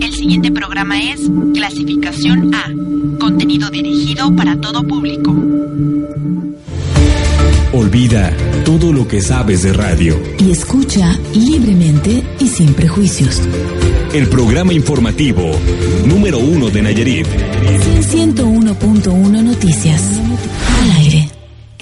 El siguiente programa es Clasificación A, contenido dirigido para todo público. Olvida todo lo que sabes de radio. Y escucha libremente y sin prejuicios. El programa informativo número uno de Nayarit. 101.1 Noticias.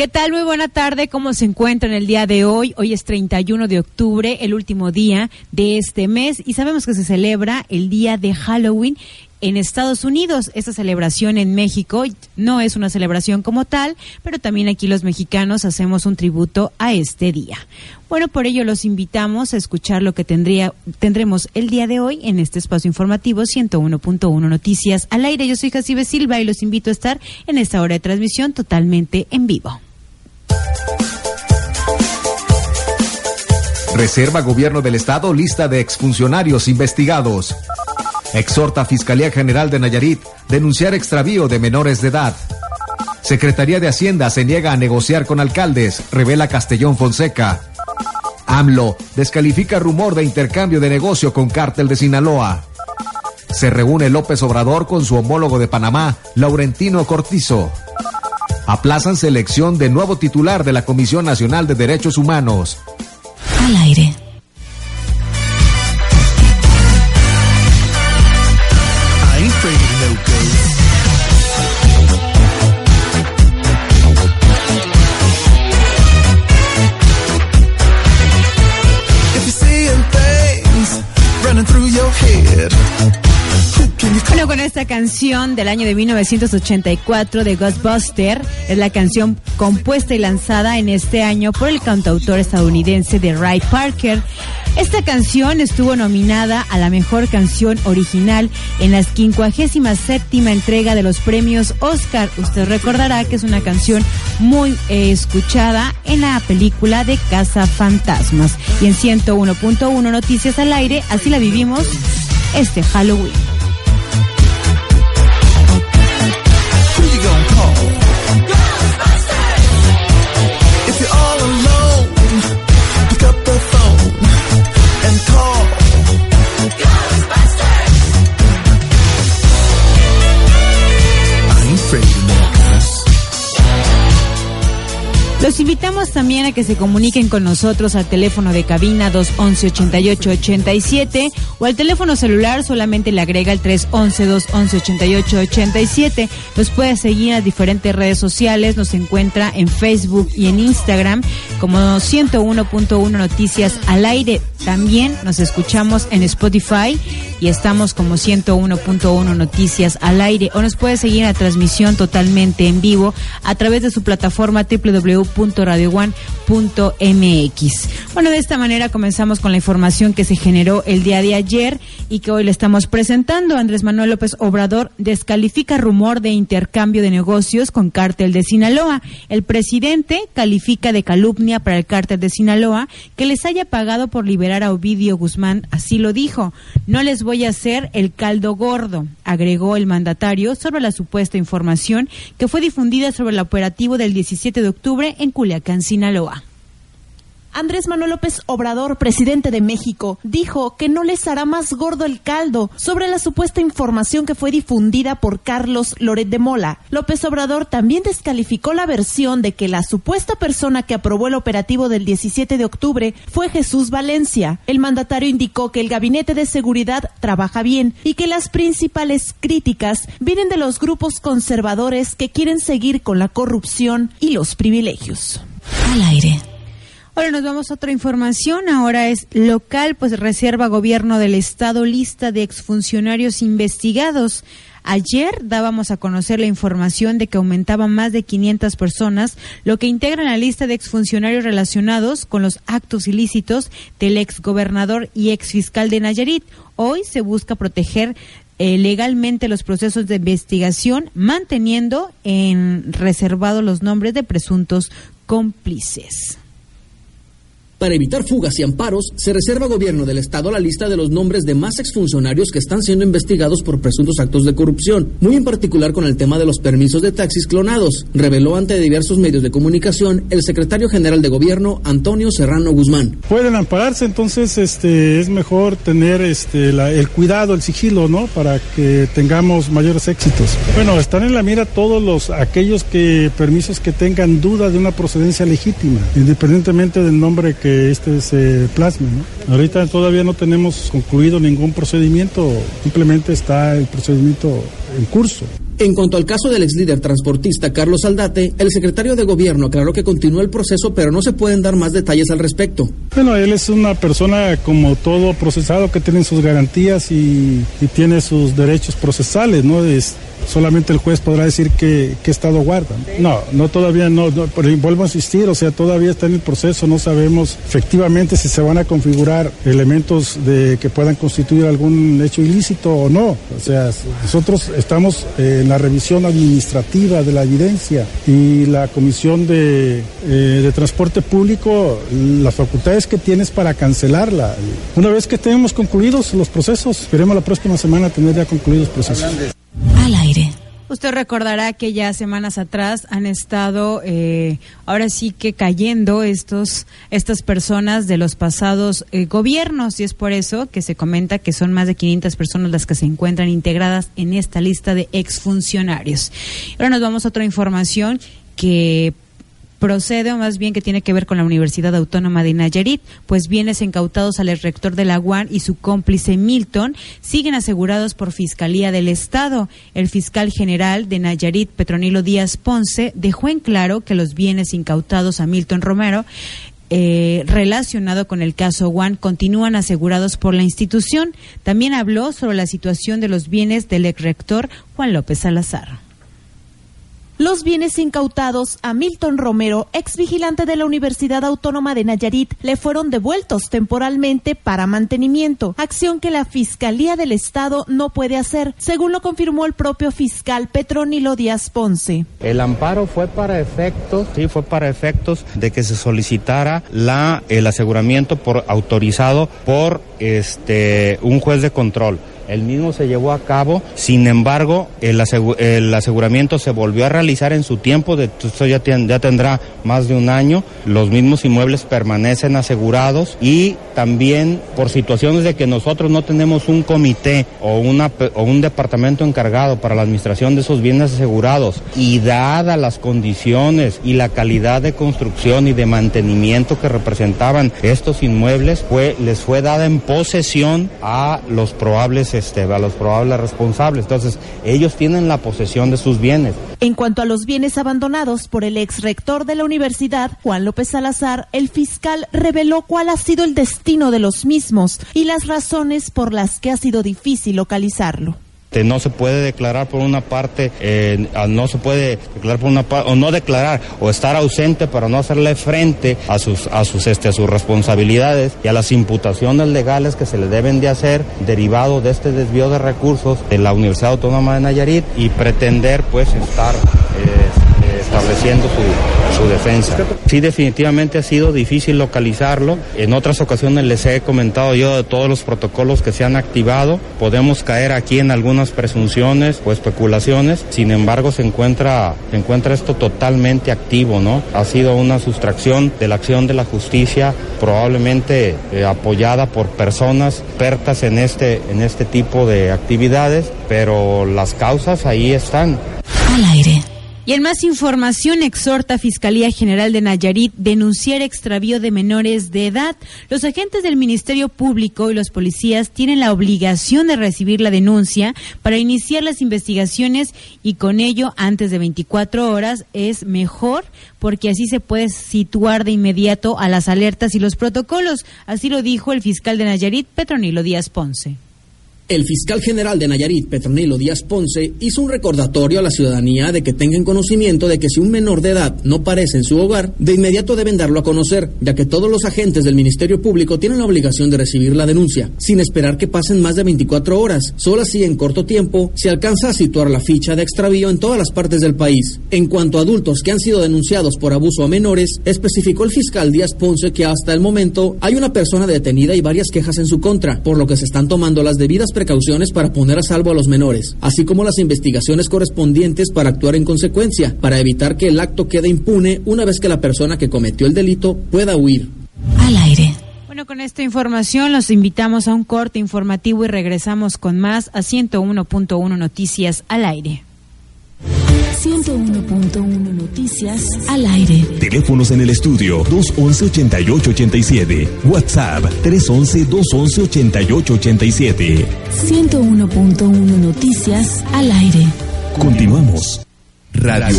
¿Qué tal? Muy buena tarde. ¿Cómo se encuentran el día de hoy? Hoy es 31 de octubre, el último día de este mes y sabemos que se celebra el día de Halloween en Estados Unidos. Esta celebración en México no es una celebración como tal, pero también aquí los mexicanos hacemos un tributo a este día. Bueno, por ello los invitamos a escuchar lo que tendría, tendremos el día de hoy en este espacio informativo 101.1 Noticias al aire. Yo soy Jacibe Silva y los invito a estar en esta hora de transmisión totalmente en vivo. Reserva Gobierno del Estado lista de exfuncionarios investigados. Exhorta Fiscalía General de Nayarit denunciar extravío de menores de edad. Secretaría de Hacienda se niega a negociar con alcaldes, revela Castellón Fonseca. AMLO descalifica rumor de intercambio de negocio con cártel de Sinaloa. Se reúne López Obrador con su homólogo de Panamá, Laurentino Cortizo. Aplazan selección de nuevo titular de la Comisión Nacional de Derechos Humanos. Al aire. Esta canción del año de 1984 de Ghostbuster, es la canción compuesta y lanzada en este año por el cantautor estadounidense de Ray Parker. Esta canción estuvo nominada a la mejor canción original en la 57 entrega de los premios Oscar. Usted recordará que es una canción muy eh, escuchada en la película de Casa Fantasmas. Y en 101.1 Noticias al Aire, así la vivimos este Halloween. Invitamos también a que se comuniquen con nosotros al teléfono de cabina 211-8887 o al teléfono celular solamente le agrega el 311-211-8887. Nos puede seguir en las diferentes redes sociales, nos encuentra en Facebook y en Instagram como 101.1 Noticias al aire. También nos escuchamos en Spotify y estamos como 101.1 Noticias al aire o nos puede seguir en la transmisión totalmente en vivo a través de su plataforma www.radioone.mx. Bueno, de esta manera comenzamos con la información que se generó el día de ayer y que hoy le estamos presentando. Andrés Manuel López Obrador descalifica rumor de intercambio de negocios con cártel de Sinaloa. El presidente califica de calumnia para el cártel de Sinaloa que les haya pagado por liberar a Ovidio Guzmán, así lo dijo. No les voy a hacer el caldo gordo, agregó el mandatario sobre la supuesta información que fue difundida sobre el operativo del 17 de octubre en Culiacán, Sinaloa. Andrés Manuel López Obrador, presidente de México, dijo que no les hará más gordo el caldo sobre la supuesta información que fue difundida por Carlos Loret de Mola. López Obrador también descalificó la versión de que la supuesta persona que aprobó el operativo del 17 de octubre fue Jesús Valencia. El mandatario indicó que el gabinete de seguridad trabaja bien y que las principales críticas vienen de los grupos conservadores que quieren seguir con la corrupción y los privilegios. Al aire. Ahora nos vamos a otra información. Ahora es local, pues reserva gobierno del estado lista de exfuncionarios investigados. Ayer dábamos a conocer la información de que aumentaban más de 500 personas, lo que integra la lista de exfuncionarios relacionados con los actos ilícitos del exgobernador y exfiscal de Nayarit. Hoy se busca proteger eh, legalmente los procesos de investigación, manteniendo en reservado los nombres de presuntos cómplices. Para evitar fugas y amparos, se reserva gobierno del Estado la lista de los nombres de más exfuncionarios que están siendo investigados por presuntos actos de corrupción, muy en particular con el tema de los permisos de taxis clonados, reveló ante diversos medios de comunicación el secretario general de gobierno, Antonio Serrano Guzmán. Pueden ampararse, entonces este, es mejor tener este, el cuidado, el sigilo, ¿no? Para que tengamos mayores éxitos. Bueno, están en la mira todos los, aquellos que, permisos que tengan duda de una procedencia legítima, independientemente del nombre que este se plasme. ¿no? Ahorita todavía no tenemos concluido ningún procedimiento, simplemente está el procedimiento en curso. En cuanto al caso del ex líder transportista Carlos Aldate, el secretario de gobierno aclaró que continúa el proceso, pero no se pueden dar más detalles al respecto. Bueno, él es una persona como todo procesado que tiene sus garantías y, tiene sus derechos procesales, ¿no? Es, solamente el juez podrá decir qué, estado guarda. No, no todavía no, vuelvo a insistir, o sea, todavía está en el proceso, no sabemos efectivamente si se van a configurar elementos de que puedan constituir algún hecho ilícito o no. O sea, nosotros estamos en la revisión administrativa de la evidencia y la Comisión de, eh, de Transporte Público, las facultades que tienes para cancelarla. Una vez que tenemos concluidos los procesos, esperemos la próxima semana tener ya concluidos procesos. Al aire. Usted recordará que ya semanas atrás han estado, eh, ahora sí que cayendo estos, estas personas de los pasados eh, gobiernos y es por eso que se comenta que son más de 500 personas las que se encuentran integradas en esta lista de exfuncionarios. Ahora nos vamos a otra información que procede, o más bien que tiene que ver con la Universidad Autónoma de Nayarit, pues bienes incautados al rector de la UAN y su cómplice Milton siguen asegurados por Fiscalía del Estado. El fiscal general de Nayarit, Petronilo Díaz Ponce, dejó en claro que los bienes incautados a Milton Romero eh, relacionado con el caso Juan continúan asegurados por la institución. También habló sobre la situación de los bienes del ex rector Juan López Salazar. Los bienes incautados a Milton Romero, ex vigilante de la Universidad Autónoma de Nayarit, le fueron devueltos temporalmente para mantenimiento, acción que la Fiscalía del Estado no puede hacer, según lo confirmó el propio fiscal Petronilo Díaz Ponce. El amparo fue para efectos, sí, fue para efectos de que se solicitara la, el aseguramiento por autorizado por este un juez de control. El mismo se llevó a cabo, sin embargo, el, aseguramiento se volvió a realizar en su tiempo, de, esto ya, ya tendrá más de un año, los mismos inmuebles permanecen asegurados y también por situaciones de que nosotros no tenemos un comité o, una, o un departamento encargado para la administración de esos bienes asegurados y dadas las condiciones y la calidad de construcción y de mantenimiento que representaban estos inmuebles, fue, les fue dada en posesión a los probables este, a los probables responsables. Entonces, ellos tienen la posesión de sus bienes. En cuanto a los bienes abandonados por el ex rector de la universidad, Juan López Salazar, el fiscal reveló cuál ha sido el destino de los mismos y las razones por las que ha sido difícil localizarlo. Este, no se puede declarar por una parte, eh, no se puede declarar por una parte, o no declarar, o estar ausente para no hacerle frente a sus, a sus, este, a sus responsabilidades y a las imputaciones legales que se le deben de hacer derivado de este desvío de recursos de la Universidad Autónoma de Nayarit y pretender pues estar estableciendo su su defensa. Sí, definitivamente ha sido difícil localizarlo. En otras ocasiones les he comentado yo de todos los protocolos que se han activado. Podemos caer aquí en algunas presunciones o especulaciones. Sin embargo, se encuentra, encuentra esto totalmente activo, ¿no? Ha sido una sustracción de la acción de la justicia, probablemente eh, apoyada por personas expertas en este, en este tipo de actividades, pero las causas ahí están. Al aire. Y en más información, exhorta Fiscalía General de Nayarit denunciar extravío de menores de edad. Los agentes del Ministerio Público y los policías tienen la obligación de recibir la denuncia para iniciar las investigaciones y con ello, antes de 24 horas, es mejor porque así se puede situar de inmediato a las alertas y los protocolos. Así lo dijo el fiscal de Nayarit, Petronilo Díaz Ponce. El fiscal general de Nayarit, Petronilo Díaz Ponce, hizo un recordatorio a la ciudadanía de que tengan conocimiento de que si un menor de edad no parece en su hogar, de inmediato deben darlo a conocer, ya que todos los agentes del Ministerio Público tienen la obligación de recibir la denuncia, sin esperar que pasen más de 24 horas. Solo así, en corto tiempo, se alcanza a situar la ficha de extravío en todas las partes del país. En cuanto a adultos que han sido denunciados por abuso a menores, especificó el fiscal Díaz Ponce que hasta el momento hay una persona detenida y varias quejas en su contra, por lo que se están tomando las debidas precauciones para poner a salvo a los menores, así como las investigaciones correspondientes para actuar en consecuencia, para evitar que el acto quede impune una vez que la persona que cometió el delito pueda huir. Al aire. Bueno, con esta información los invitamos a un corte informativo y regresamos con más a 101.1 Noticias al aire. 101.1 Noticias al aire. Teléfonos en el estudio 211-8887. WhatsApp 311-211-8887. 101.1 Noticias al aire. Continuamos. Radio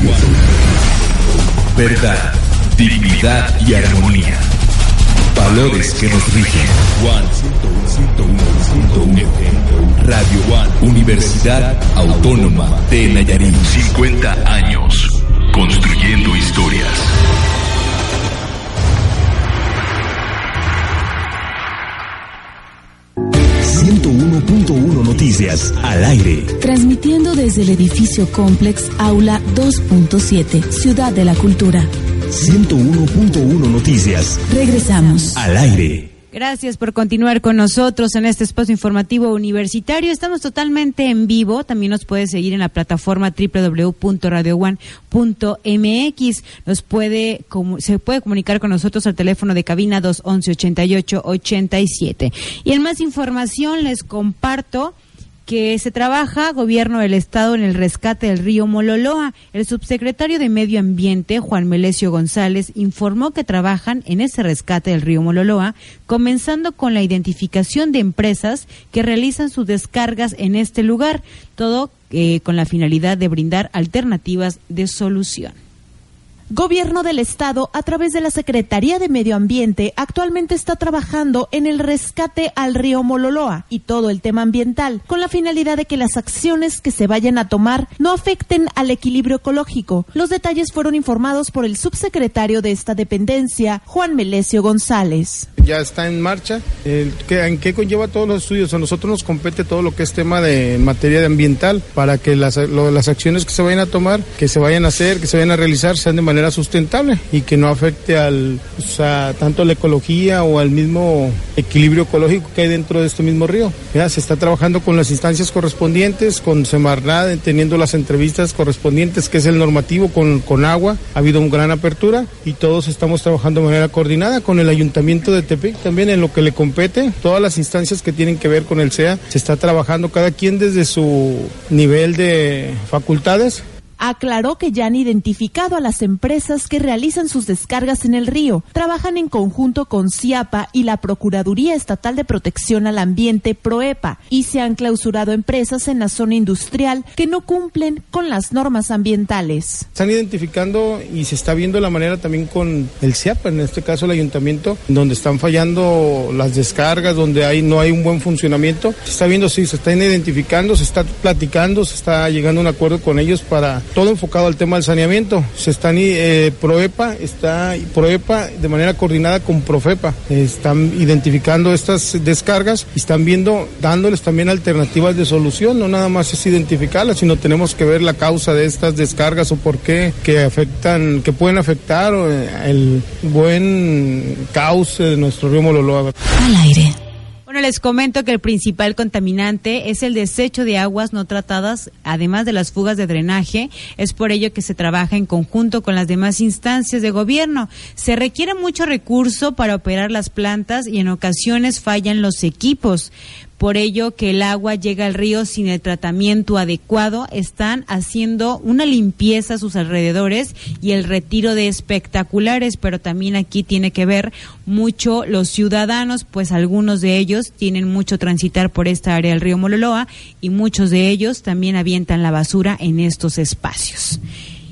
Verdad, dignidad y armonía. Valores que nos rigen. One, 101, 101, 101 Radio One, Universidad Autónoma de Nayarit. 50 años construyendo historias. .1 Noticias al aire. Transmitiendo desde el edificio Complex Aula 2.7, Ciudad de la Cultura. 101.1 Noticias. Regresamos. Al aire. Gracias por continuar con nosotros en este espacio informativo universitario. Estamos totalmente en vivo. También nos puede seguir en la plataforma www.radioone.mx. Nos puede, se puede comunicar con nosotros al teléfono de cabina 211-8887. Y en más información les comparto que se trabaja gobierno del estado en el rescate del río Mololoa. El subsecretario de Medio Ambiente, Juan Melesio González, informó que trabajan en ese rescate del río Mololoa, comenzando con la identificación de empresas que realizan sus descargas en este lugar, todo eh, con la finalidad de brindar alternativas de solución. Gobierno del Estado, a través de la Secretaría de Medio Ambiente, actualmente está trabajando en el rescate al río Mololoa y todo el tema ambiental, con la finalidad de que las acciones que se vayan a tomar no afecten al equilibrio ecológico. Los detalles fueron informados por el subsecretario de esta dependencia, Juan Melesio González. Ya está en marcha. ¿En qué conlleva todos los estudios? A nosotros nos compete todo lo que es tema de materia de ambiental para que las, las acciones que se vayan a tomar, que se vayan a hacer, que se vayan a realizar, sean de manera sustentable y que no afecte al, tanto a la ecología o al mismo equilibrio ecológico que hay dentro de este mismo río. Ya, se está trabajando con las instancias correspondientes, con Semarnat, teniendo las entrevistas correspondientes, que es el normativo con, con agua. Ha habido una gran apertura y todos estamos trabajando de manera coordinada con el Ayuntamiento de También en lo que le compete. Todas las instancias que tienen que ver con el SEA se está trabajando cada quien desde su nivel de facultades aclaró que ya han identificado a las empresas que realizan sus descargas en el río. Trabajan en conjunto con CIAPA y la Procuraduría Estatal de Protección al Ambiente, PROEPA, y se han clausurado empresas en la zona industrial que no cumplen con las normas ambientales. Están identificando y se está viendo la manera también con el CIAPA, en este caso el ayuntamiento, donde están fallando las descargas, donde hay, no hay un buen funcionamiento. Se está viendo, sí, se están identificando, se está platicando, se está llegando a un acuerdo con ellos para todo enfocado al tema del saneamiento. Se están eh, Proepa está Proepa de manera coordinada con Profepa. están identificando estas descargas y están viendo, dándoles también alternativas de solución. No nada más es identificarlas, sino tenemos que ver la causa de estas descargas o por qué que afectan, que pueden afectar eh, el buen cauce de nuestro río Mololoa. Al aire. Bueno, les comento que el principal contaminante es el desecho de aguas no tratadas, además de las fugas de drenaje. Es por ello que se trabaja en conjunto con las demás instancias de gobierno. Se requiere mucho recurso para operar las plantas y en ocasiones fallan los equipos por ello que el agua llega al río sin el tratamiento adecuado, están haciendo una limpieza a sus alrededores y el retiro de espectaculares, pero también aquí tiene que ver mucho los ciudadanos, pues algunos de ellos tienen mucho transitar por esta área del río Mololoa y muchos de ellos también avientan la basura en estos espacios.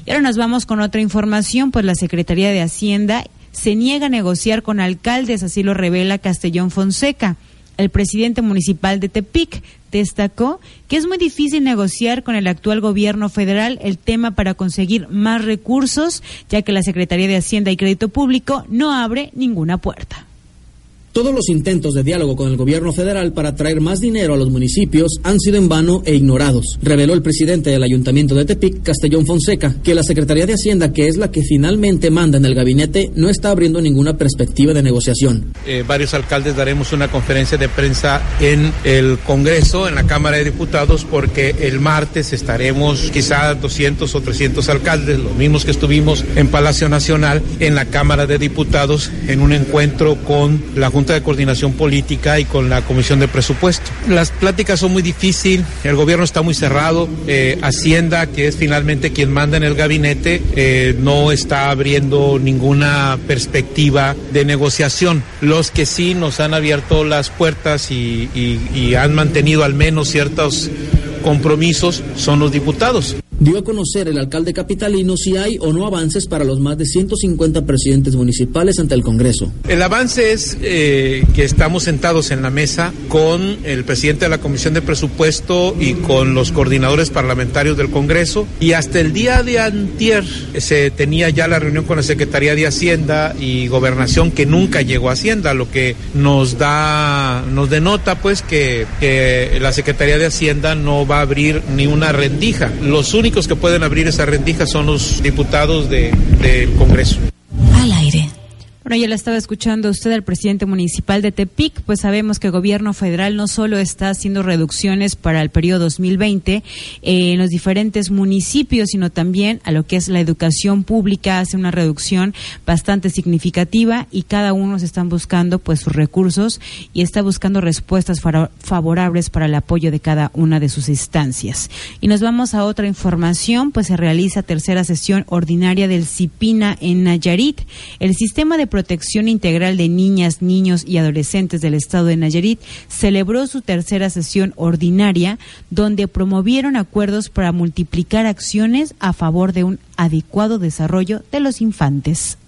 Y ahora nos vamos con otra información, pues la Secretaría de Hacienda se niega a negociar con alcaldes, así lo revela Castellón Fonseca. El presidente municipal de Tepic destacó que es muy difícil negociar con el actual gobierno federal el tema para conseguir más recursos, ya que la Secretaría de Hacienda y Crédito Público no abre ninguna puerta. Todos los intentos de diálogo con el gobierno federal para traer más dinero a los municipios han sido en vano e ignorados, reveló el presidente del Ayuntamiento de Tepic, Castellón Fonseca, que la Secretaría de Hacienda, que es la que finalmente manda en el gabinete, no está abriendo ninguna perspectiva de negociación. Eh, varios alcaldes daremos una conferencia de prensa en el Congreso, en la Cámara de Diputados, porque el martes estaremos quizá 200 o 300 alcaldes, los mismos que estuvimos en Palacio Nacional, en la Cámara de Diputados, en un encuentro con la Junta de Coordinación Política y con la Comisión de Presupuesto. Las pláticas son muy difíciles, el gobierno está muy cerrado, eh, Hacienda, que es finalmente quien manda en el gabinete, eh, no está abriendo ninguna perspectiva de negociación. Los que sí nos han abierto las puertas y, y han mantenido al menos ciertos compromisos son los diputados dio a conocer el alcalde capitalino si hay o no avances para los más de 150 presidentes municipales ante el Congreso. El avance es eh, que estamos sentados en la mesa con el presidente de la Comisión de Presupuesto y con los coordinadores parlamentarios del Congreso y hasta el día de antier se tenía ya la reunión con la Secretaría de Hacienda y Gobernación que nunca llegó a Hacienda, lo que nos da, nos denota pues que, que la Secretaría de Hacienda no va a abrir ni una rendija. Los únicos que pueden abrir esa rendija son los diputados de, del Congreso. Bueno, ya la estaba escuchando usted al presidente municipal de Tepic, pues sabemos que el gobierno federal no solo está haciendo reducciones para el periodo 2020 eh, en los diferentes municipios, sino también a lo que es la educación pública, hace una reducción bastante significativa y cada uno se están buscando pues sus recursos y está buscando respuestas favorables para el apoyo de cada una de sus instancias. Y nos vamos a otra información, pues se realiza tercera sesión ordinaria del CIPINA en Nayarit. El sistema de Protección Integral de Niñas, Niños y Adolescentes del Estado de Nayarit celebró su tercera sesión ordinaria, donde promovieron acuerdos para multiplicar acciones a favor de un adecuado desarrollo de los infantes.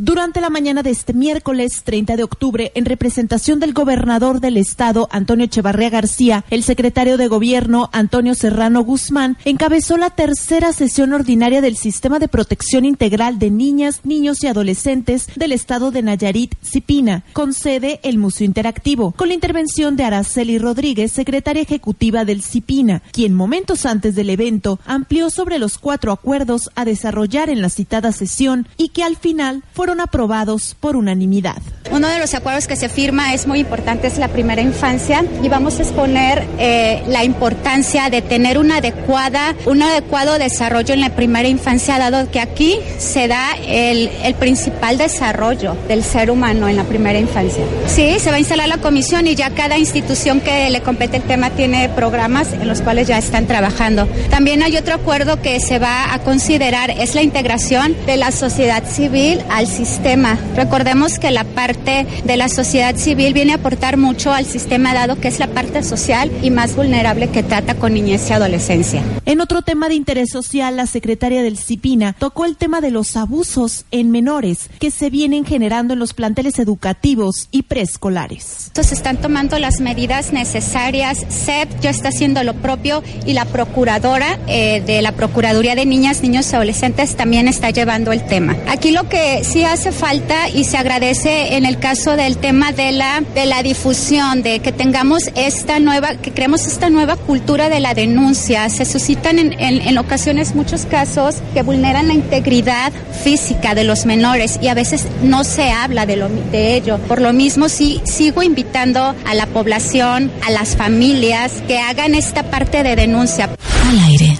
Durante la mañana de este miércoles 30 de octubre, en representación del gobernador del estado, Antonio Echevarría García, el secretario de gobierno, Antonio Serrano Guzmán, encabezó la tercera sesión ordinaria del Sistema de Protección Integral de Niñas, Niños y Adolescentes del estado de Nayarit, Cipina, con sede el Museo Interactivo, con la intervención de Araceli Rodríguez, secretaria ejecutiva del Cipina, quien momentos antes del evento amplió sobre los cuatro acuerdos a desarrollar en la citada sesión y que al final fueron aprobados por unanimidad. Uno de los acuerdos que se firma es muy importante, es la primera infancia y vamos a exponer eh, la importancia de tener una adecuada, un adecuado desarrollo en la primera infancia, dado que aquí se da el, el principal desarrollo del ser humano en la primera infancia. Sí, se va a instalar la comisión y ya cada institución que le compete el tema tiene programas en los cuales ya están trabajando. También hay otro acuerdo que se va a considerar, es la integración de la sociedad civil al sistema. Recordemos que la parte de la sociedad civil viene a aportar mucho al sistema dado que es la parte social y más vulnerable que trata con niñez y adolescencia. En otro tema de interés social, la secretaria del CIPINA tocó el tema de los abusos en menores que se vienen generando en los planteles educativos y preescolares. Se están tomando las medidas necesarias. SEP ya está haciendo lo propio y la procuradora eh, de la Procuraduría de Niñas, Niños y Adolescentes también está llevando el tema. Aquí lo que sí hace falta y se agradece en el caso del tema de la, de la difusión, de que tengamos esta nueva, que creemos esta nueva cultura de la denuncia. Se suscitan en, en, ocasiones muchos casos que vulneran la integridad física de los menores y a veces no se habla de, lo, de ello. Por lo mismo, sí sigo invitando a la población, a las familias, que hagan esta parte de denuncia. Al aire.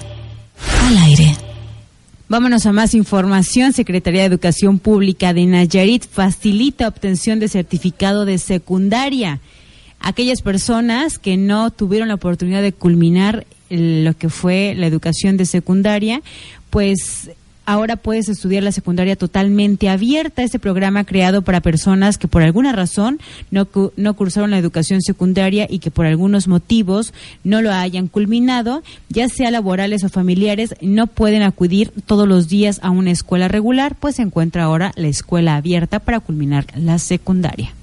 Al aire. Vámonos a más información. Secretaría de Educación Pública de Nayarit facilita obtención de certificado de secundaria. Aquellas personas que no tuvieron la oportunidad de culminar lo que fue la educación de secundaria, pues ahora puedes estudiar la secundaria totalmente abierta. Este programa creado para personas que por alguna razón no, no cursaron la educación secundaria y que por algunos motivos no lo hayan culminado, ya sea laborales o familiares, no pueden acudir todos los días a una escuela regular, pues se encuentra ahora la escuela abierta para culminar la secundaria.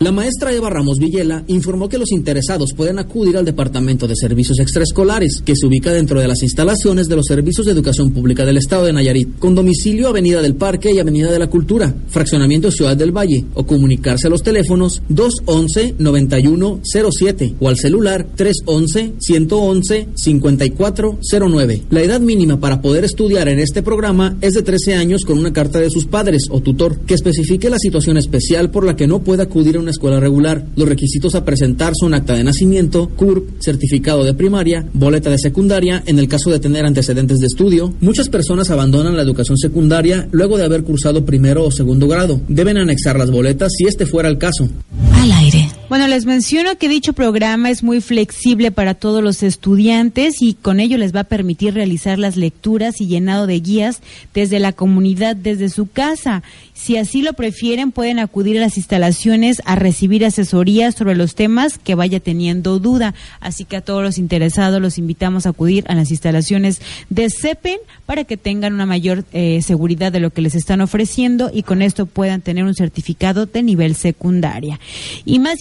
La maestra Eva Ramos Villela informó que los interesados pueden acudir al Departamento de Servicios Extraescolares, que se ubica dentro de las instalaciones de los Servicios de Educación Pública del Estado de Nayarit, con domicilio Avenida del Parque y Avenida de la Cultura, Fraccionamiento Ciudad del Valle, o comunicarse a los teléfonos 211-9107 o al celular 311-111-5409. La edad mínima para poder estudiar en este programa es de 13 años con una carta de sus padres o tutor que especifique la situación especial por la que no puede acudir a una escuela regular. Los requisitos a presentar son acta de nacimiento, CURP, certificado de primaria, boleta de secundaria en el caso de tener antecedentes de estudio. Muchas personas abandonan la educación secundaria luego de haber cursado primero o segundo grado. Deben anexar las boletas si este fuera el caso. Al aire. Bueno, les menciono que dicho programa es muy flexible para todos los estudiantes y con ello les va a permitir realizar las lecturas y llenado de guías desde la comunidad, desde su casa. Si así lo prefieren, pueden acudir a las instalaciones a recibir asesorías sobre los temas que vaya teniendo duda. Así que a todos los interesados los invitamos a acudir a las instalaciones de CEPEN para que tengan una mayor eh, seguridad de lo que les están ofreciendo y con esto puedan tener un certificado de nivel secundaria. Y más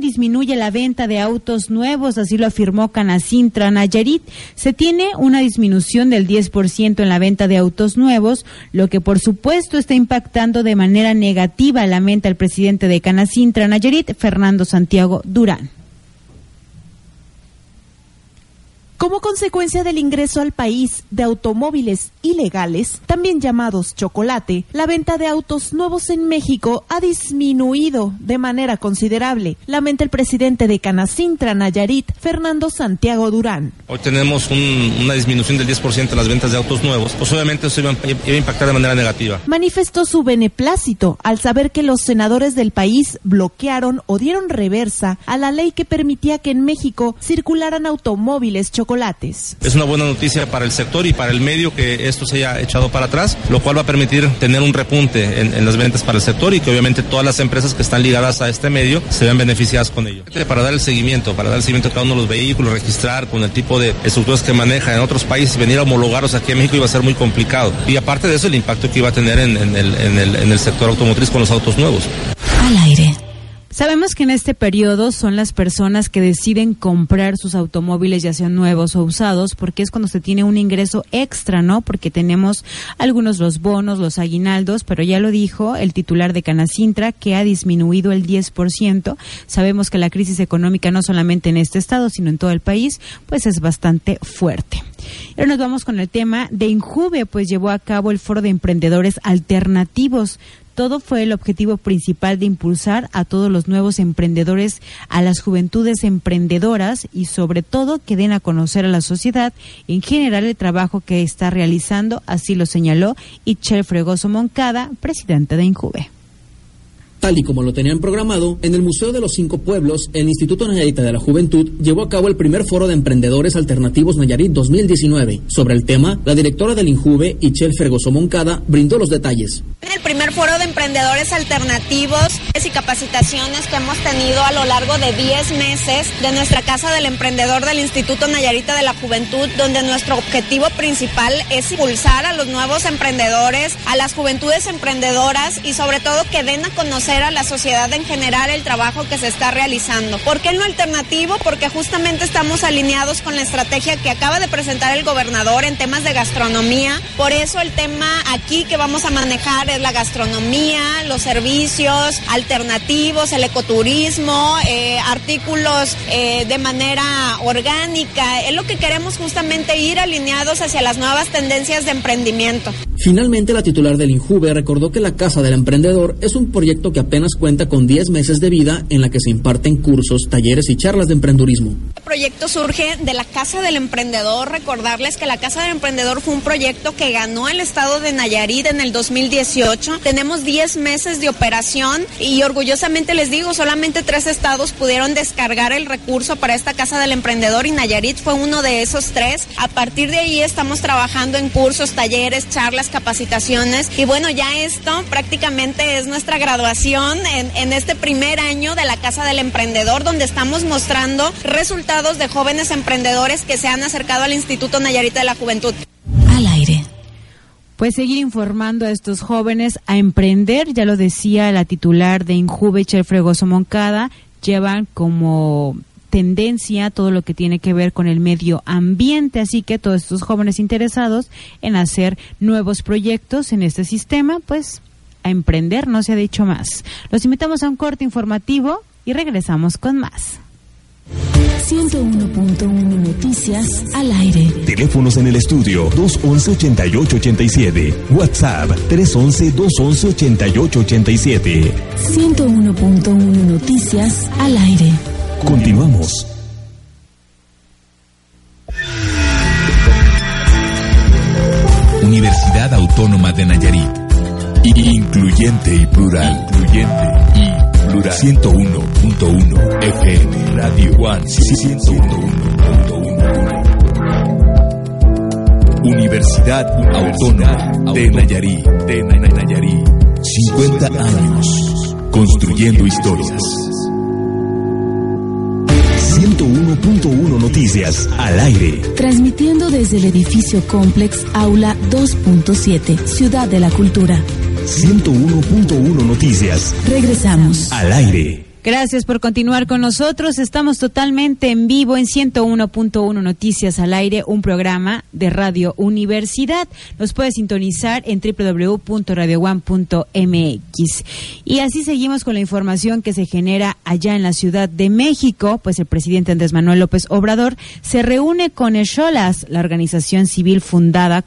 disminuye la venta de autos nuevos, así lo afirmó Canacintra Nayarit. Se tiene una disminución del 10% en la venta de autos nuevos, lo que por supuesto está impactando de manera negativa, lamenta el presidente de Canacintra Nayarit, Fernando Santiago Durán. Como consecuencia del ingreso al país de automóviles ilegales, también llamados chocolate, la venta de autos nuevos en México ha disminuido de manera considerable, lamenta el presidente de Canacintra Nayarit, Fernando Santiago Durán. Hoy tenemos un, una disminución del 10% en las ventas de autos nuevos, pues obviamente eso iba, iba a impactar de manera negativa. Manifestó su beneplácito al saber que los senadores del país bloquearon o dieron reversa a la ley que permitía que en México circularan automóviles chocolates chocolates. Es una buena noticia para el sector y para el medio que esto se haya echado para atrás, lo cual va a permitir tener un repunte en, en las ventas para el sector y que obviamente todas las empresas que están ligadas a este medio se vean beneficiadas con ello. Para dar el seguimiento, para dar el seguimiento a cada uno de los vehículos, registrar con el tipo de estructuras que maneja en otros países, venir a homologarlos aquí en México iba a ser muy complicado. Y aparte de eso, el impacto que iba a tener en, en, el, en, el, en el sector automotriz con los autos nuevos. Al aire. Sabemos que en este periodo son las personas que deciden comprar sus automóviles, ya sean nuevos o usados, porque es cuando se tiene un ingreso extra, ¿no? Porque tenemos algunos los bonos, los aguinaldos, pero ya lo dijo el titular de Canacintra, que ha disminuido el 10%. Sabemos que la crisis económica, no solamente en este estado, sino en todo el país, pues es bastante fuerte. Ahora nos vamos con el tema de Injuve, pues llevó a cabo el foro de emprendedores alternativos todo fue el objetivo principal de impulsar a todos los nuevos emprendedores, a las juventudes emprendedoras y sobre todo que den a conocer a la sociedad en general el trabajo que está realizando, así lo señaló Itchel Fregoso Moncada, presidente de Injuve. Tal y como lo tenían programado, en el Museo de los Cinco Pueblos, el Instituto Nayarita de la Juventud llevó a cabo el primer foro de emprendedores alternativos Nayarit 2019. Sobre el tema, la directora del INJUVE, Ichel Fergoso Moncada, brindó los detalles. El primer foro de emprendedores alternativos y capacitaciones que hemos tenido a lo largo de 10 meses de nuestra Casa del Emprendedor del Instituto Nayarita de la Juventud, donde nuestro objetivo principal es impulsar a los nuevos emprendedores, a las juventudes emprendedoras y sobre todo que den a conocer a la sociedad en general el trabajo que se está realizando. ¿Por qué no alternativo? Porque justamente estamos alineados con la estrategia que acaba de presentar el gobernador en temas de gastronomía. Por eso el tema aquí que vamos a manejar es la gastronomía, los servicios alternativos, el ecoturismo, eh, artículos eh, de manera orgánica. Es lo que queremos justamente ir alineados hacia las nuevas tendencias de emprendimiento. Finalmente, la titular del INJUVE recordó que la Casa del Emprendedor es un proyecto que apenas cuenta con 10 meses de vida en la que se imparten cursos, talleres y charlas de emprendurismo. Este proyecto surge de la Casa del Emprendedor. Recordarles que la Casa del Emprendedor fue un proyecto que ganó el estado de Nayarit en el 2018. Tenemos 10 meses de operación y orgullosamente les digo, solamente tres estados pudieron descargar el recurso para esta Casa del Emprendedor y Nayarit fue uno de esos tres. A partir de ahí estamos trabajando en cursos, talleres, charlas, capacitaciones y bueno, ya esto prácticamente es nuestra graduación en, en, este primer año de la Casa del Emprendedor, donde estamos mostrando resultados de jóvenes emprendedores que se han acercado al Instituto Nayarita de la Juventud. Pues seguir informando a estos jóvenes a emprender, ya lo decía la titular de Injuve, Fregoso Moncada, llevan como tendencia todo lo que tiene que ver con el medio ambiente, así que todos estos jóvenes interesados en hacer nuevos proyectos en este sistema, pues a emprender, no se ha dicho más. Los invitamos a un corte informativo y regresamos con más. 101.1 Noticias al aire. Teléfonos en el estudio 211-8887. WhatsApp 311-211-8887. 101.1 Noticias al aire. Continuamos. Universidad Autónoma de Nayarit. Incluyente y plural. Incluyente y plural. 101.1 FM Radio One 101.1 Universidad Autónoma de Nayarit. De Nayarit. 50 años construyendo historias. 101.1 Noticias al aire. Transmitiendo desde el edificio Complex Aula 2.7, Ciudad de la Cultura. 101.1 Noticias. Regresamos. Al aire. Gracias por continuar con nosotros. Estamos totalmente en vivo en 101.1 Noticias al Aire, un programa de Radio Universidad. Nos puede sintonizar en www.radioone.mx. Y así seguimos con la información que se genera allá en la Ciudad de México, pues el presidente Andrés Manuel López Obrador se reúne con Esholas, la organización civil fundada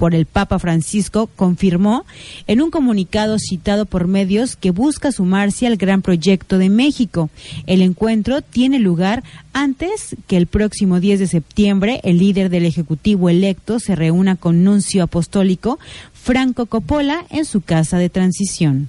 por el Papa Francisco, confirmó en un comunicado citado por medios que busca sumarse al gran proyecto de México. El encuentro tiene lugar antes que el próximo 10 de septiembre el líder del Ejecutivo electo se reúna con Nuncio Apostólico Franco Coppola en su casa de transición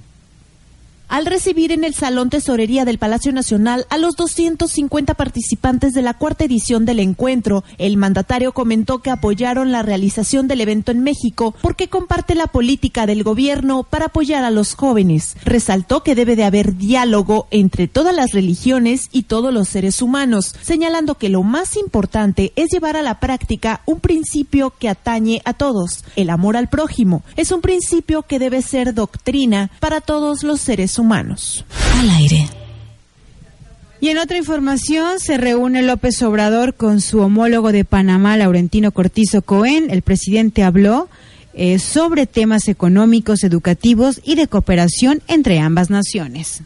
al recibir en el Salón Tesorería del Palacio Nacional a los 250 participantes de la cuarta edición del encuentro. El mandatario comentó que apoyaron la realización del evento en México porque comparte la política del gobierno para apoyar a los jóvenes. Resaltó que debe de haber diálogo entre todas las religiones y todos los seres humanos, señalando que lo más importante es llevar a la práctica un principio que atañe a todos, el amor al prójimo. Es un principio que debe ser doctrina para todos los seres humanos humanos. Al aire. Y en otra información, se reúne López Obrador con su homólogo de Panamá, Laurentino Cortizo Cohen. El presidente habló eh, sobre temas económicos, educativos y de cooperación entre ambas naciones.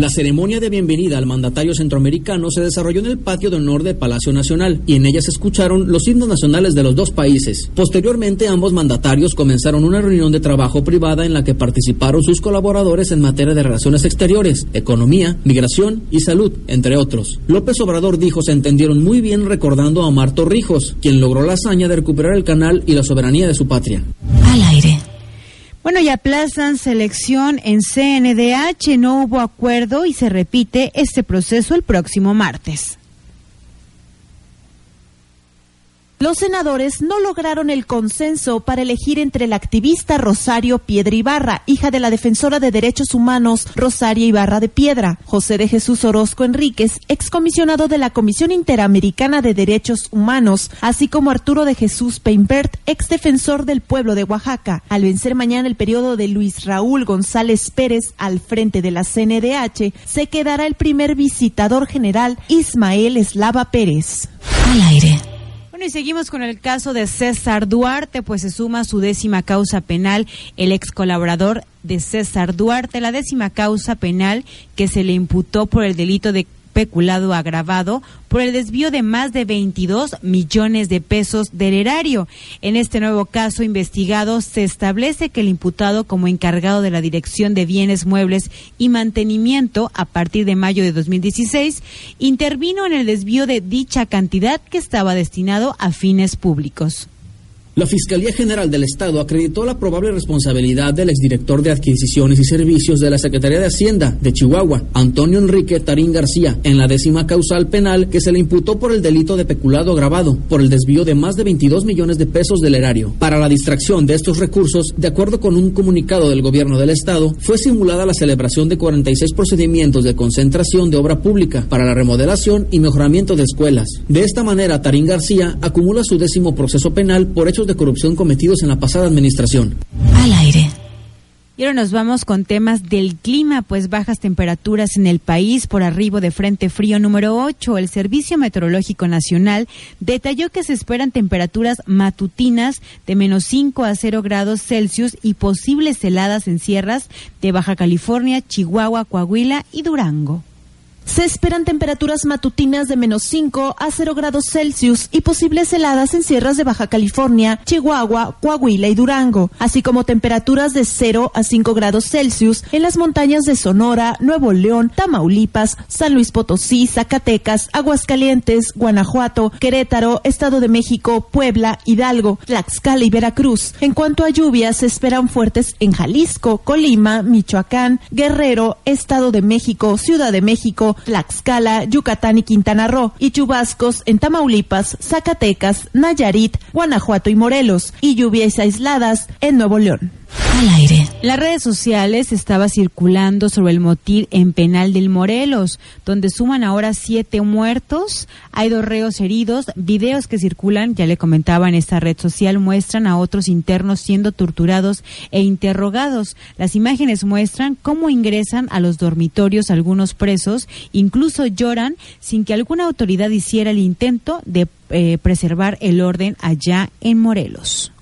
La ceremonia de bienvenida al mandatario centroamericano se desarrolló en el patio de honor del Palacio Nacional y en ella se escucharon los himnos nacionales de los dos países. Posteriormente, ambos mandatarios comenzaron una reunión de trabajo privada en la que participaron sus colaboradores en materia de relaciones exteriores, economía, migración y salud, entre otros. López Obrador dijo se entendieron muy bien recordando a Marto Rijos, quien logró la hazaña de recuperar el canal y la soberanía de su patria. Al aire. Bueno, y aplazan selección en CNDH, no hubo acuerdo y se repite este proceso el próximo martes. Los senadores no lograron el consenso para elegir entre la activista Rosario Piedra Ibarra, hija de la defensora de derechos humanos Rosario Ibarra de Piedra, José de Jesús Orozco Enríquez, excomisionado de la Comisión Interamericana de Derechos Humanos, así como Arturo de Jesús Peinbert, ex defensor del pueblo de Oaxaca. Al vencer mañana el periodo de Luis Raúl González Pérez al frente de la CNDH, se quedará el primer visitador general Ismael Eslava Pérez. Al aire y seguimos con el caso de César Duarte, pues se suma su décima causa penal, el ex colaborador de César Duarte, la décima causa penal que se le imputó por el delito de peculado agravado por el desvío de más de 22 millones de pesos del erario. En este nuevo caso investigado se establece que el imputado como encargado de la Dirección de Bienes Muebles y Mantenimiento a partir de mayo de 2016 intervino en el desvío de dicha cantidad que estaba destinado a fines públicos. La Fiscalía General del Estado acreditó la probable responsabilidad del exdirector de Adquisiciones y Servicios de la Secretaría de Hacienda de Chihuahua, Antonio Enrique Tarín García, en la décima causal penal que se le imputó por el delito de peculado agravado por el desvío de más de 22 millones de pesos del erario. Para la distracción de estos recursos, de acuerdo con un comunicado del gobierno del Estado, fue simulada la celebración de 46 procedimientos de concentración de obra pública para la remodelación y mejoramiento de escuelas. De esta manera, Tarín García acumula su décimo proceso penal por hechos de corrupción cometidos en la pasada administración. Al aire. Y ahora nos vamos con temas del clima, pues bajas temperaturas en el país por arribo de Frente Frío número 8. El Servicio Meteorológico Nacional detalló que se esperan temperaturas matutinas de menos 5 a 0 grados Celsius y posibles heladas en sierras de Baja California, Chihuahua, Coahuila y Durango. Se esperan temperaturas matutinas de menos 5 a 0 grados Celsius y posibles heladas en sierras de Baja California, Chihuahua, Coahuila y Durango, así como temperaturas de 0 a 5 grados Celsius en las montañas de Sonora, Nuevo León, Tamaulipas, San Luis Potosí, Zacatecas, Aguascalientes, Guanajuato, Querétaro, Estado de México, Puebla, Hidalgo, Tlaxcala y Veracruz. En cuanto a lluvias, se esperan fuertes en Jalisco, Colima, Michoacán, Guerrero, Estado de México, Ciudad de México, Tlaxcala, Yucatán y Quintana Roo, y chubascos en Tamaulipas, Zacatecas, Nayarit, Guanajuato y Morelos, y lluvias aisladas en Nuevo León. Al aire. Las redes sociales estaba circulando sobre el motil en Penal del Morelos, donde suman ahora siete muertos, hay dos reos heridos, videos que circulan, ya le comentaba en esta red social, muestran a otros internos siendo torturados e interrogados. Las imágenes muestran cómo ingresan a los dormitorios algunos presos, incluso lloran sin que alguna autoridad hiciera el intento de eh, preservar el orden allá en Morelos.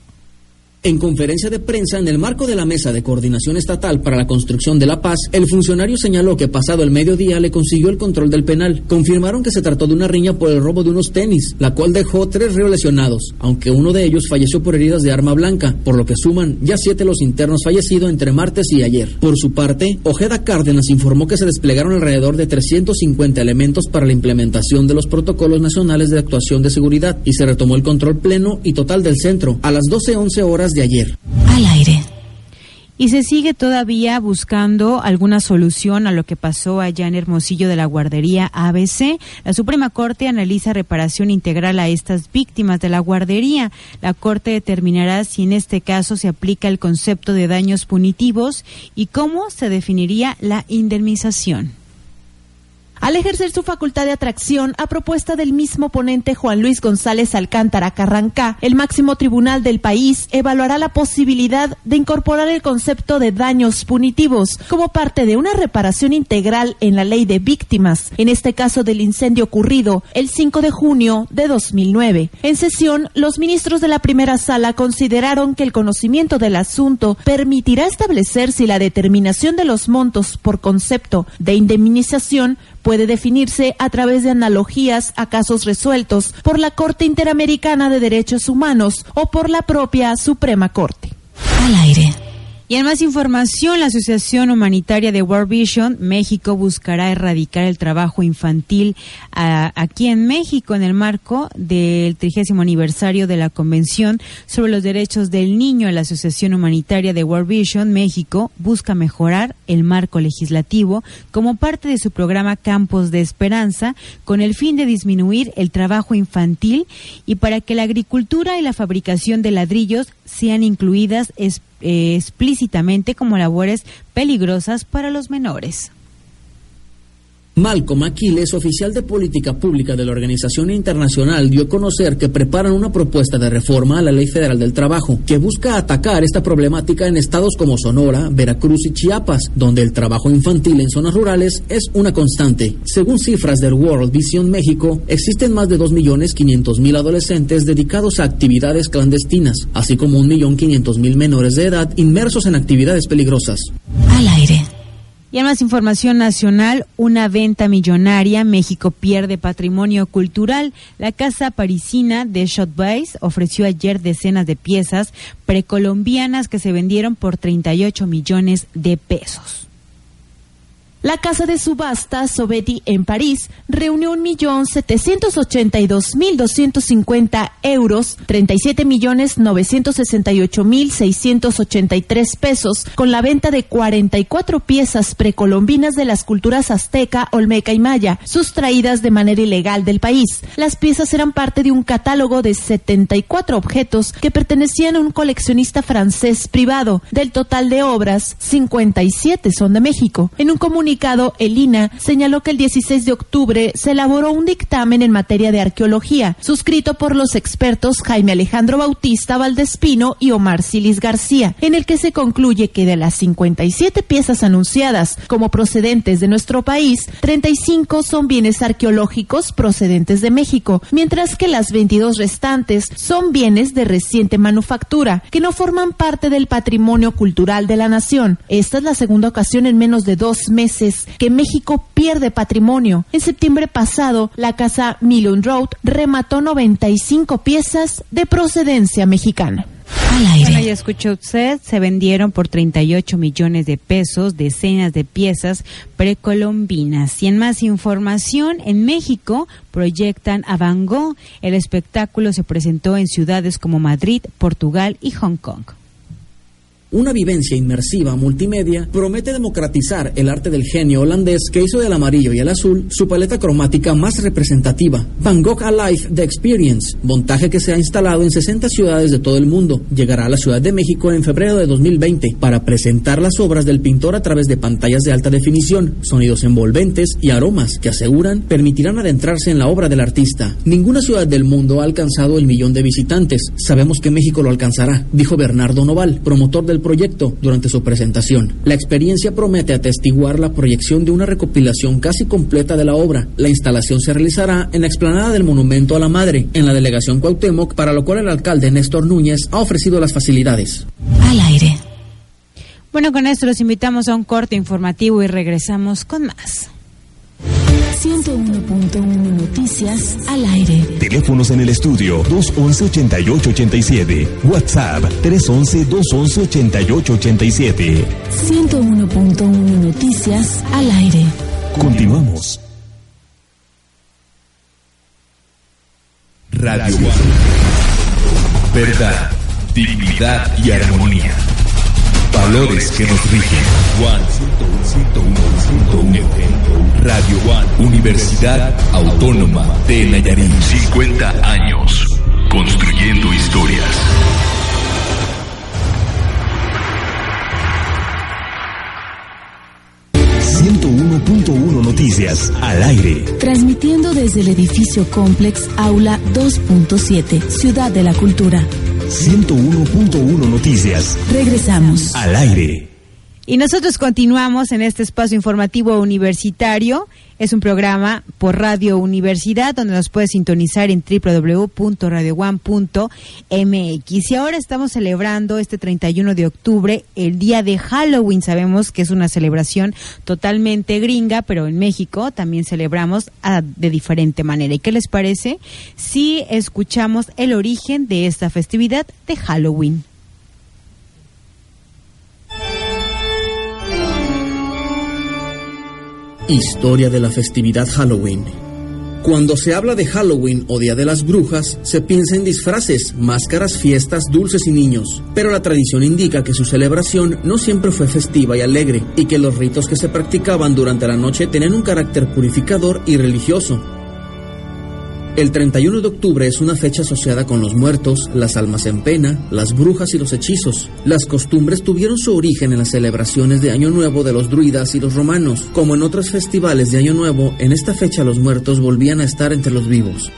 En conferencia de prensa en el marco de la Mesa de Coordinación Estatal para la Construcción de la Paz, el funcionario señaló que pasado el mediodía le consiguió el control del penal. Confirmaron que se trató de una riña por el robo de unos tenis, la cual dejó tres lesionados, aunque uno de ellos falleció por heridas de arma blanca, por lo que suman ya siete los internos fallecidos entre martes y ayer. Por su parte, Ojeda Cárdenas informó que se desplegaron alrededor de 350 elementos para la implementación de los protocolos nacionales de actuación de seguridad y se retomó el control pleno y total del centro a las 12.11 horas de ayer. Al aire. Y se sigue todavía buscando alguna solución a lo que pasó allá en Hermosillo de la guardería ABC. La Suprema Corte analiza reparación integral a estas víctimas de la guardería. La Corte determinará si en este caso se aplica el concepto de daños punitivos y cómo se definiría la indemnización. Al ejercer su facultad de atracción, a propuesta del mismo ponente Juan Luis González Alcántara Carrancá, el máximo tribunal del país evaluará la posibilidad de incorporar el concepto de daños punitivos como parte de una reparación integral en la ley de víctimas, en este caso del incendio ocurrido el 5 de junio de 2009. En sesión, los ministros de la primera sala consideraron que el conocimiento del asunto permitirá establecer si la determinación de los montos por concepto de indemnización puede definirse a través de analogías a casos resueltos por la Corte Interamericana de Derechos Humanos o por la propia Suprema Corte. Al aire. Y en más información, la Asociación Humanitaria de World Vision México buscará erradicar el trabajo infantil a, aquí en México en el marco del trigésimo aniversario de la Convención sobre los Derechos del Niño. La Asociación Humanitaria de World Vision México busca mejorar el marco legislativo como parte de su programa Campos de Esperanza con el fin de disminuir el trabajo infantil y para que la agricultura y la fabricación de ladrillos sean incluidas explícitamente como labores peligrosas para los menores. Malcolm Aquiles, oficial de política pública de la Organización Internacional, dio a conocer que preparan una propuesta de reforma a la Ley Federal del Trabajo que busca atacar esta problemática en estados como Sonora, Veracruz y Chiapas, donde el trabajo infantil en zonas rurales es una constante. Según cifras del World Vision México, existen más de 2.500.000 adolescentes dedicados a actividades clandestinas, así como 1.500.000 menores de edad inmersos en actividades peligrosas. Al aire. Y en más información nacional, una venta millonaria, México pierde patrimonio cultural. La casa parisina de Shotbase ofreció ayer decenas de piezas precolombianas que se vendieron por 38 millones de pesos. La casa de subasta Sobetti en París reunió 1.782.250 euros, 37.968.683 pesos, con la venta de 44 piezas precolombinas de las culturas azteca, olmeca y maya, sustraídas de manera ilegal del país. Las piezas eran parte de un catálogo de 74 objetos que pertenecían a un coleccionista francés privado. Del total de obras, 57 son de México. En un comunicado comunicado, el INA señaló que el 16 de octubre se elaboró un dictamen en materia de arqueología, suscrito por los expertos Jaime Alejandro Bautista Valdespino y Omar Silis García, en el que se concluye que de las 57 piezas anunciadas como procedentes de nuestro país, 35 son bienes arqueológicos procedentes de México, mientras que las 22 restantes son bienes de reciente manufactura, que no forman parte del patrimonio cultural de la nación. Esta es la segunda ocasión en menos de dos meses que México pierde patrimonio. En septiembre pasado, la casa Million Road remató 95 piezas de procedencia mexicana. Al aire. Bueno, ya escuchó usted, se vendieron por 38 millones de pesos decenas de piezas precolombinas. Y en más información, en México proyectan a Van Gogh. El espectáculo se presentó en ciudades como Madrid, Portugal y Hong Kong. Una vivencia inmersiva multimedia promete democratizar el arte del genio holandés que hizo del amarillo y el azul su paleta cromática más representativa. Van Gogh Alive The Experience, montaje que se ha instalado en 60 ciudades de todo el mundo, llegará a la Ciudad de México en febrero de 2020 para presentar las obras del pintor a través de pantallas de alta definición, sonidos envolventes y aromas que aseguran permitirán adentrarse en la obra del artista. Ninguna ciudad del mundo ha alcanzado el millón de visitantes. Sabemos que México lo alcanzará, dijo Bernardo Noval, promotor del proyecto durante su presentación. La experiencia promete atestiguar la proyección de una recopilación casi completa de la obra. La instalación se realizará en la explanada del Monumento a la Madre, en la delegación Cuauhtémoc, para lo cual el alcalde Néstor Núñez ha ofrecido las facilidades. Al aire. Bueno, con esto los invitamos a un corte informativo y regresamos con más. 101.1 Noticias al aire. Teléfonos en el estudio 211-8887. WhatsApp 311-211-8887. 101.1 Noticias al aire. Continuamos. Radio Verdad, dignidad y armonía. Valores que nos rigen. One 101.1 Radio One, Universidad Autónoma de Nayarit. 50 años construyendo historias. .1 Noticias al aire. Transmitiendo desde el edificio Complex Aula 2.7, Ciudad de la Cultura. 101.1 Noticias. Regresamos. Al aire. Y nosotros continuamos en este espacio informativo universitario. Es un programa por Radio Universidad donde nos puedes sintonizar en www.radioone.mx. Y ahora estamos celebrando este 31 de octubre el día de Halloween. Sabemos que es una celebración totalmente gringa, pero en México también celebramos de diferente manera. ¿Y qué les parece si escuchamos el origen de esta festividad de Halloween? Historia de la festividad Halloween. Cuando se habla de Halloween o Día de las Brujas, se piensa en disfraces, máscaras, fiestas, dulces y niños. Pero la tradición indica que su celebración no siempre fue festiva y alegre, y que los ritos que se practicaban durante la noche tenían un carácter purificador y religioso. El 31 de octubre es una fecha asociada con los muertos, las almas en pena, las brujas y los hechizos. Las costumbres tuvieron su origen en las celebraciones de Año Nuevo de los druidas y los romanos. Como en otros festivales de Año Nuevo, en esta fecha los muertos volvían a estar entre los vivos.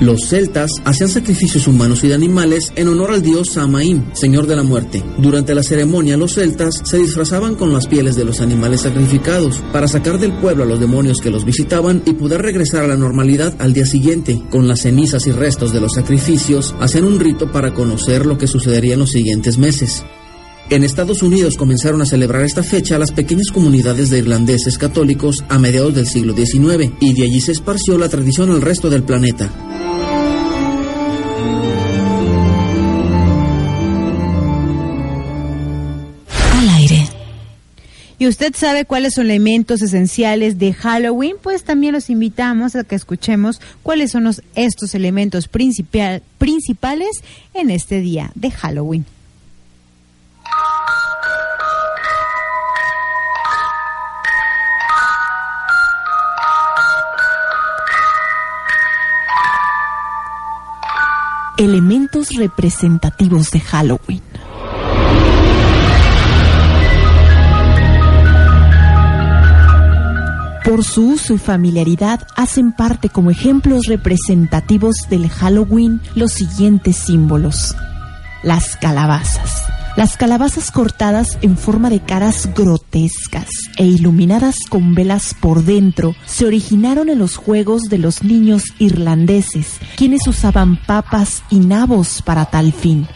Los celtas hacían sacrificios humanos y de animales en honor al dios Samaín, señor de la muerte. Durante la ceremonia, los celtas se disfrazaban con las pieles de los animales sacrificados para sacar del pueblo a los demonios que los visitaban y poder regresar a la normalidad al día siguiente. Con las cenizas y restos de los sacrificios, hacían un rito para conocer lo que sucedería en los siguientes meses. En Estados Unidos comenzaron a celebrar esta fecha las pequeñas comunidades de irlandeses católicos a mediados del siglo XIX y de allí se esparció la tradición al resto del planeta. Usted sabe cuáles son los elementos esenciales de Halloween, pues también los invitamos a que escuchemos cuáles son estos elementos principales en este día de Halloween. Elementos representativos de Halloween. Por su uso y familiaridad hacen parte como ejemplos representativos del Halloween los siguientes símbolos. Las calabazas. Las calabazas cortadas en forma de caras grotescas e iluminadas con velas por dentro se originaron en los juegos de los niños irlandeses, quienes usaban papas y nabos para tal fin.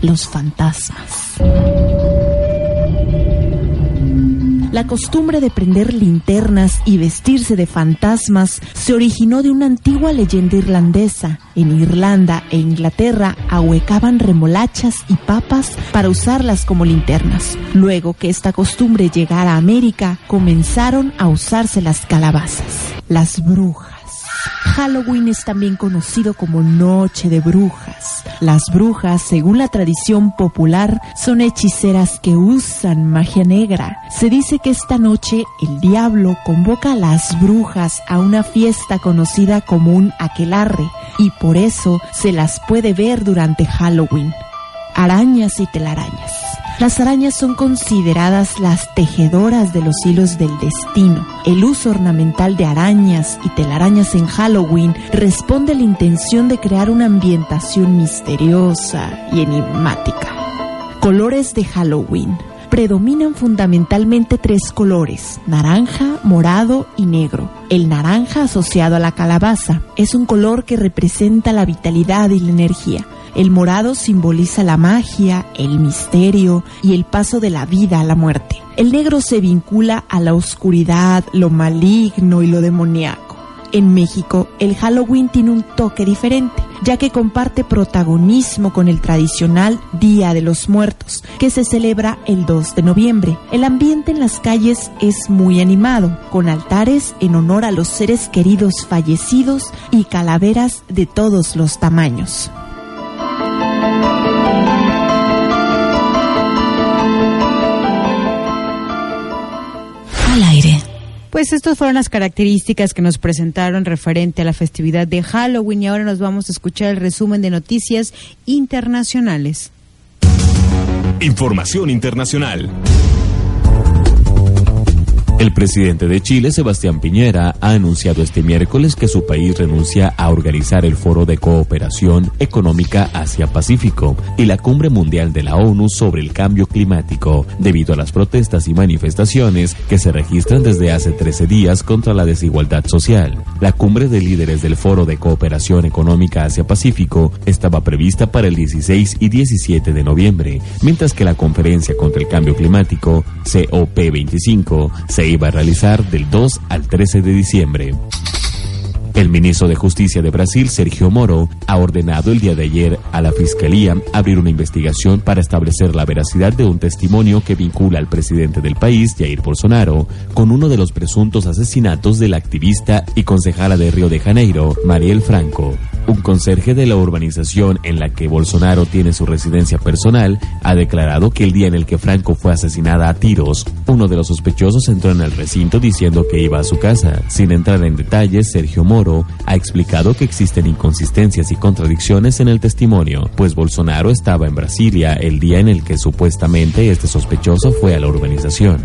Los fantasmas. La costumbre de prender linternas y vestirse de fantasmas se originó de una antigua leyenda irlandesa. En Irlanda e Inglaterra ahuecaban remolachas y papas para usarlas como linternas. Luego que esta costumbre llegara a América, comenzaron a usarse las calabazas. Las brujas. Halloween es también conocido como Noche de Brujas. Las brujas, según la tradición popular, son hechiceras que usan magia negra. Se dice que esta noche el diablo convoca a las brujas a una fiesta conocida como un aquelarre y por eso se las puede ver durante Halloween. Arañas y telarañas. Las arañas son consideradas las tejedoras de los hilos del destino. El uso ornamental de arañas y telarañas en Halloween responde a la intención de crear una ambientación misteriosa y enigmática. Colores de Halloween. Predominan fundamentalmente tres colores, naranja, morado y negro. El naranja asociado a la calabaza es un color que representa la vitalidad y la energía. El morado simboliza la magia, el misterio y el paso de la vida a la muerte. El negro se vincula a la oscuridad, lo maligno y lo demoníaco. En México, el Halloween tiene un toque diferente, ya que comparte protagonismo con el tradicional Día de los Muertos, que se celebra el 2 de noviembre. El ambiente en las calles es muy animado, con altares en honor a los seres queridos fallecidos y calaveras de todos los tamaños. Al aire. Pues estas fueron las características que nos presentaron referente a la festividad de Halloween y ahora nos vamos a escuchar el resumen de noticias internacionales. Información internacional. El presidente de Chile, Sebastián Piñera, ha anunciado este miércoles que su país renuncia a organizar el Foro de Cooperación Económica Asia-Pacífico y la Cumbre Mundial de la ONU sobre el Cambio Climático, debido a las protestas y manifestaciones que se registran desde hace 13 días contra la desigualdad social. La cumbre de líderes del Foro de Cooperación Económica Asia-Pacífico estaba prevista para el 16 y 17 de noviembre, mientras que la Conferencia contra el Cambio Climático, COP25, se iba a realizar del 2 al 13 de diciembre. El ministro de Justicia de Brasil, Sergio Moro, ha ordenado el día de ayer a la Fiscalía abrir una investigación para establecer la veracidad de un testimonio que vincula al presidente del país, Jair Bolsonaro, con uno de los presuntos asesinatos de la activista y concejala de Río de Janeiro, Mariel Franco. Un conserje de la urbanización en la que Bolsonaro tiene su residencia personal ha declarado que el día en el que Franco fue asesinada a tiros, uno de los sospechosos entró en el recinto diciendo que iba a su casa. Sin entrar en detalles, Sergio Moro ha explicado que existen inconsistencias y contradicciones en el testimonio, pues Bolsonaro estaba en Brasilia el día en el que supuestamente este sospechoso fue a la urbanización.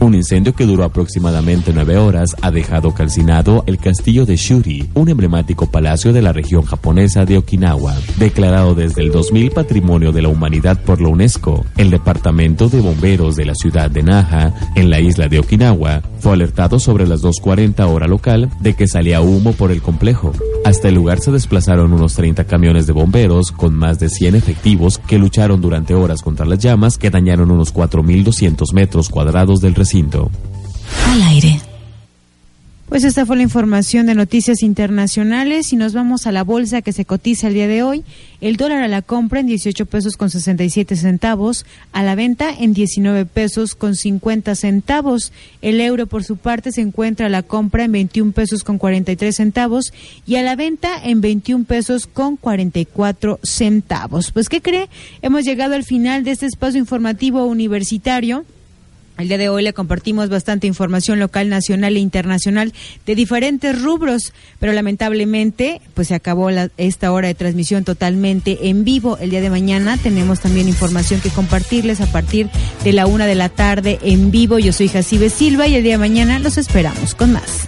Un incendio que duró aproximadamente nueve horas ha dejado calcinado el castillo de Shuri, un emblemático palacio de la región japonesa de Okinawa, declarado desde el 2000 Patrimonio de la Humanidad por la UNESCO. El departamento de bomberos de la ciudad de Naha, en la isla de Okinawa, fue alertado sobre las 2.40 hora local de que salía humo por el complejo. Hasta el lugar se desplazaron unos 30 camiones de bomberos con más de 100 efectivos que lucharon durante horas contra las llamas que dañaron unos 4.200 metros cuadrados del recinto. Al aire. Pues esta fue la información de noticias internacionales y nos vamos a la bolsa que se cotiza el día de hoy. El dólar a la compra en 18 pesos con 67 centavos, a la venta en 19 pesos con 50 centavos. El euro por su parte se encuentra a la compra en 21 pesos con 43 centavos y a la venta en 21 pesos con 44 centavos. Pues ¿qué cree? Hemos llegado al final de este espacio informativo universitario El día de hoy le compartimos bastante información local, nacional e internacional de diferentes rubros, pero lamentablemente pues se acabó esta hora de transmisión totalmente en vivo. El día de mañana tenemos también información que compartirles a partir de la una de la tarde en vivo. Yo soy Jacibe Silva y el día de mañana los esperamos con más.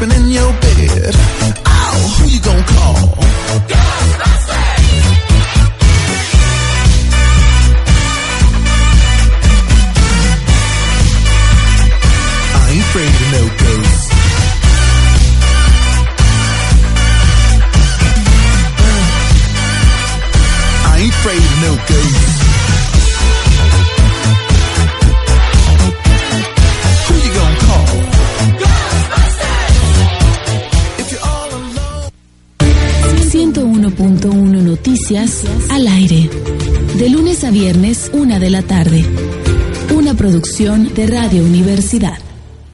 Sleeping in your bed. Oh, who you gonna call? Al aire. De lunes a viernes, una de la tarde. Una producción de Radio Universidad.